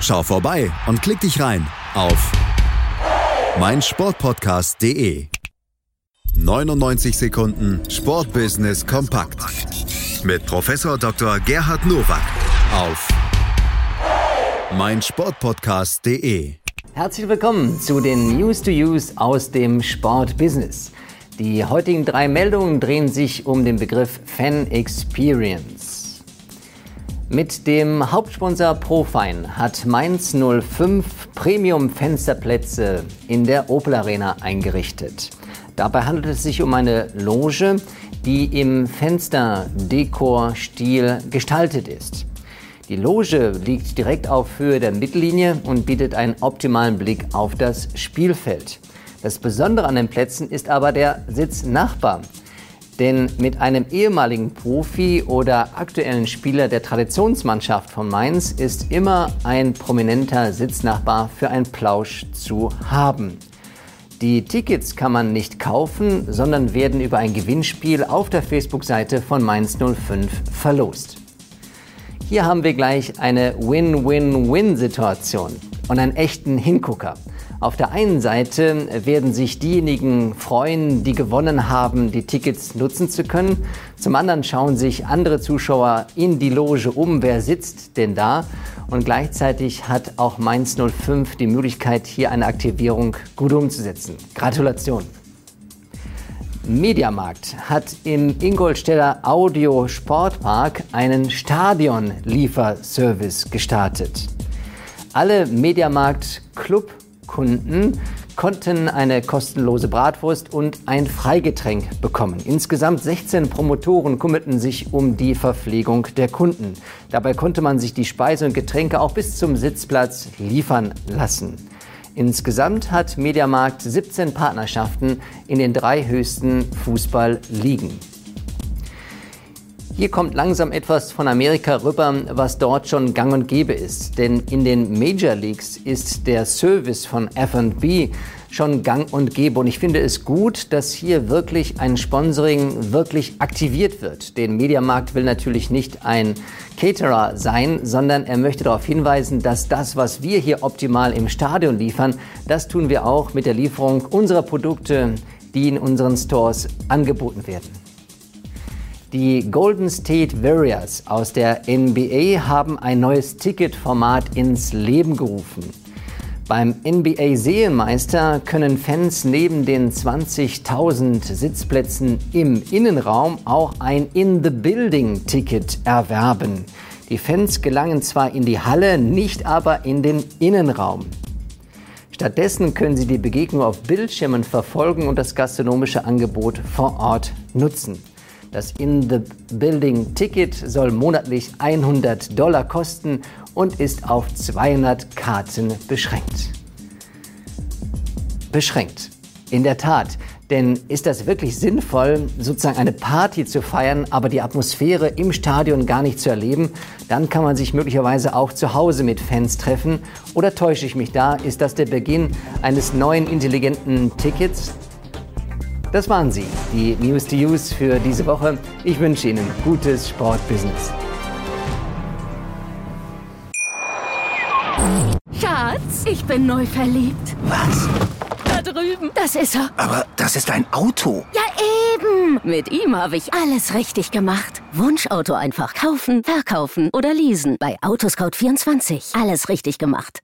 Schau vorbei und klick dich rein auf meinsportpodcast.de. 99 Sekunden Sportbusiness kompakt mit Professor Dr. Gerhard Nowak auf meinsportpodcast.de. Herzlich willkommen zu den News to Use aus dem Sportbusiness. Die heutigen drei Meldungen drehen sich um den Begriff Fan Experience. Mit dem Hauptsponsor Profine hat Mainz 05 Premium Fensterplätze in der Opel Arena eingerichtet. Dabei handelt es sich um eine Loge, die im Fensterdekor-Stil gestaltet ist. Die Loge liegt direkt auf Höhe der Mittellinie und bietet einen optimalen Blick auf das Spielfeld. Das Besondere an den Plätzen ist aber der Sitznachbar. Denn mit einem ehemaligen Profi oder aktuellen Spieler der Traditionsmannschaft von Mainz ist immer ein prominenter Sitznachbar für einen Plausch zu haben. Die Tickets kann man nicht kaufen, sondern werden über ein Gewinnspiel auf der Facebook-Seite von Mainz 05 verlost. Hier haben wir gleich eine Win-Win-Win-Situation und einen echten Hingucker. Auf der einen Seite werden sich diejenigen freuen, die gewonnen haben, die Tickets nutzen zu können. Zum anderen schauen sich andere Zuschauer in die Loge um, wer sitzt denn da. Und gleichzeitig hat auch Mainz 05 die Möglichkeit, hier eine Aktivierung gut umzusetzen. Gratulation! Mediamarkt hat im Ingolstädter Audio Sportpark einen Stadion-Lieferservice gestartet. Alle Mediamarkt Club Kunden konnten eine kostenlose Bratwurst und ein Freigetränk bekommen. Insgesamt 16 Promotoren kümmerten sich um die Verpflegung der Kunden. Dabei konnte man sich die Speise und Getränke auch bis zum Sitzplatz liefern lassen. Insgesamt hat Mediamarkt 17 Partnerschaften in den drei höchsten Fußballligen. Hier kommt langsam etwas von Amerika rüber, was dort schon gang und gäbe ist. Denn in den Major Leagues ist der Service von FB schon gang und gäbe. Und ich finde es gut, dass hier wirklich ein Sponsoring wirklich aktiviert wird. Den Mediamarkt will natürlich nicht ein Caterer sein, sondern er möchte darauf hinweisen, dass das, was wir hier optimal im Stadion liefern, das tun wir auch mit der Lieferung unserer Produkte, die in unseren Stores angeboten werden. Die Golden State Warriors aus der NBA haben ein neues Ticketformat ins Leben gerufen. Beim NBA Serienmeister können Fans neben den 20.000 Sitzplätzen im Innenraum auch ein In-the-Building-Ticket erwerben. Die Fans gelangen zwar in die Halle, nicht aber in den Innenraum. Stattdessen können sie die Begegnung auf Bildschirmen verfolgen und das gastronomische Angebot vor Ort nutzen. Das In-the-Building-Ticket soll monatlich 100 Dollar kosten und ist auf 200 Karten beschränkt. Beschränkt. In der Tat. Denn ist das wirklich sinnvoll, sozusagen eine Party zu feiern, aber die Atmosphäre im Stadion gar nicht zu erleben? Dann kann man sich möglicherweise auch zu Hause mit Fans treffen. Oder täusche ich mich da? Ist das der Beginn eines neuen intelligenten Tickets? Das waren sie, die News to Use für diese Woche. Ich wünsche Ihnen gutes Sportbusiness. Schatz, ich bin neu verliebt. Was? Da drüben. Das ist er. Aber das ist ein Auto. Ja, eben. Mit ihm habe ich alles richtig gemacht. Wunschauto einfach kaufen, verkaufen oder leasen. Bei Autoscout24. Alles richtig gemacht.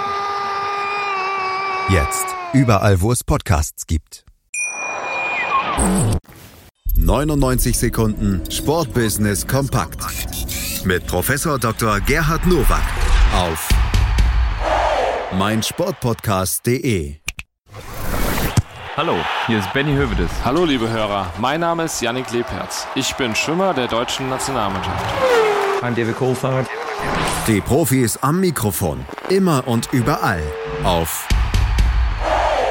Jetzt. Überall, wo es Podcasts gibt. 99 Sekunden Sportbusiness kompakt. Mit Professor Dr. Gerhard Nowak auf meinsportpodcast.de. Hallo, hier ist Benny Hövedes. Hallo liebe Hörer, mein Name ist Yannick Lebherz. Ich bin Schwimmer der deutschen Nationalmannschaft. I'm David Coulthard. Die Profis am Mikrofon. Immer und überall auf